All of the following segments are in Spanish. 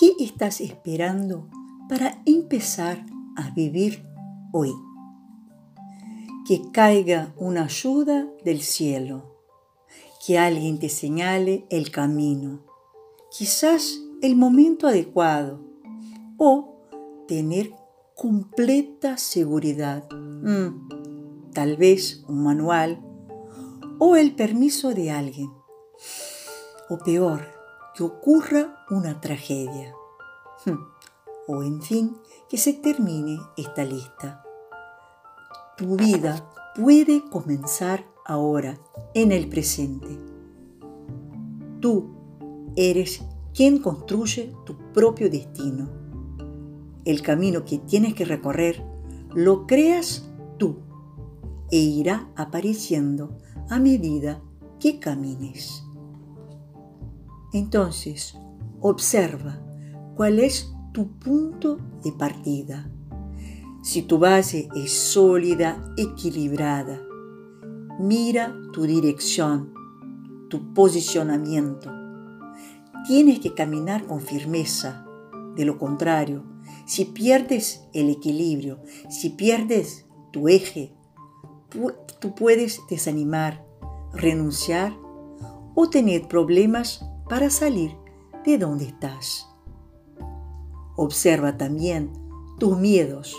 ¿Qué estás esperando para empezar a vivir hoy? Que caiga una ayuda del cielo, que alguien te señale el camino, quizás el momento adecuado o tener completa seguridad, mm, tal vez un manual o el permiso de alguien. O peor, que ocurra una tragedia. Hmm. O en fin, que se termine esta lista. Tu vida puede comenzar ahora, en el presente. Tú eres quien construye tu propio destino. El camino que tienes que recorrer lo creas tú e irá apareciendo a medida que camines. Entonces, observa cuál es tu punto de partida. Si tu base es sólida, equilibrada, mira tu dirección, tu posicionamiento. Tienes que caminar con firmeza. De lo contrario, si pierdes el equilibrio, si pierdes tu eje, tú puedes desanimar, renunciar o tener problemas para salir de donde estás. Observa también tus miedos.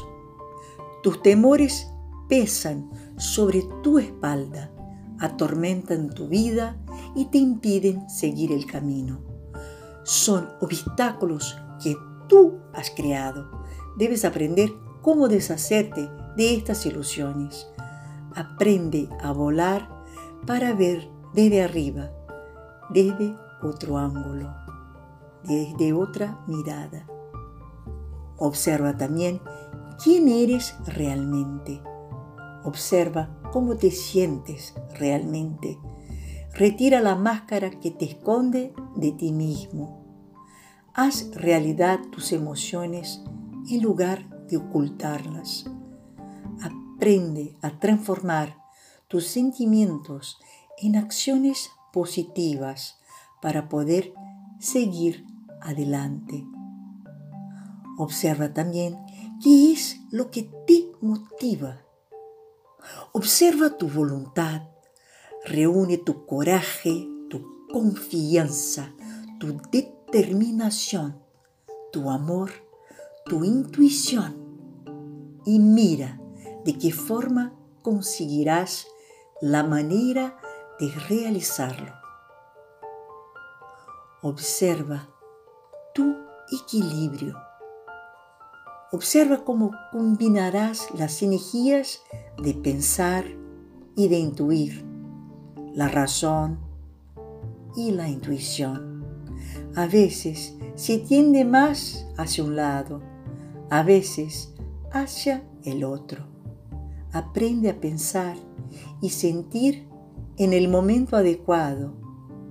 Tus temores pesan sobre tu espalda, atormentan tu vida y te impiden seguir el camino. Son obstáculos que tú has creado. Debes aprender cómo deshacerte de estas ilusiones. Aprende a volar para ver desde arriba, desde otro ángulo, desde otra mirada. Observa también quién eres realmente. Observa cómo te sientes realmente. Retira la máscara que te esconde de ti mismo. Haz realidad tus emociones en lugar de ocultarlas aprende a transformar tus sentimientos en acciones positivas para poder seguir adelante. Observa también qué es lo que te motiva. Observa tu voluntad, reúne tu coraje, tu confianza, tu determinación, tu amor, tu intuición y mira de qué forma conseguirás la manera de realizarlo. Observa tu equilibrio. Observa cómo combinarás las energías de pensar y de intuir, la razón y la intuición. A veces se tiende más hacia un lado, a veces hacia el otro aprende a pensar y sentir en el momento adecuado,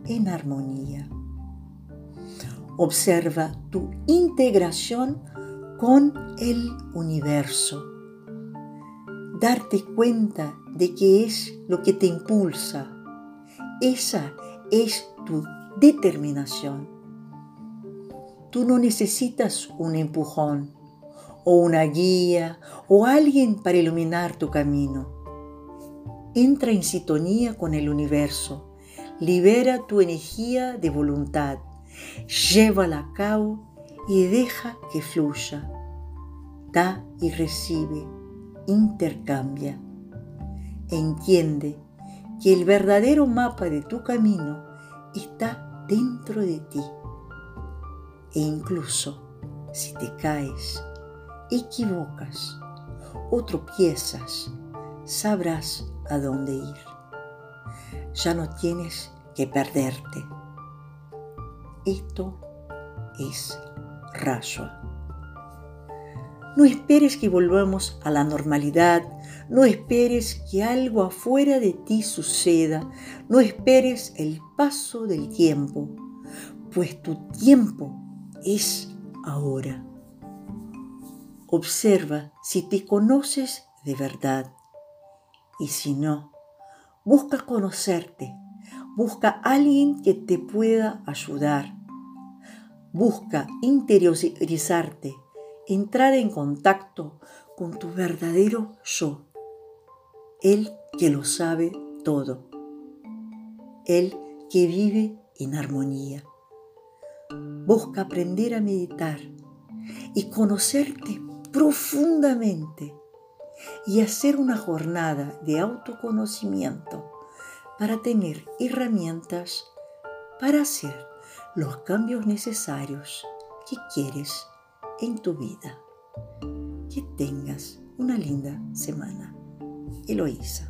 en armonía. Observa tu integración con el universo. Darte cuenta de qué es lo que te impulsa. Esa es tu determinación. Tú no necesitas un empujón o una guía o alguien para iluminar tu camino. Entra en sintonía con el universo, libera tu energía de voluntad, llévala a cabo y deja que fluya. Da y recibe, intercambia. Entiende que el verdadero mapa de tu camino está dentro de ti. E incluso si te caes, equivocas o tropiezas, sabrás a dónde ir. Ya no tienes que perderte. Esto es Rashwa. No esperes que volvamos a la normalidad, no esperes que algo afuera de ti suceda, no esperes el paso del tiempo, pues tu tiempo es ahora. Observa si te conoces de verdad. Y si no, busca conocerte. Busca alguien que te pueda ayudar. Busca interiorizarte, entrar en contacto con tu verdadero yo, el que lo sabe todo, el que vive en armonía. Busca aprender a meditar y conocerte profundamente y hacer una jornada de autoconocimiento para tener herramientas para hacer los cambios necesarios que quieres en tu vida. Que tengas una linda semana. Eloísa.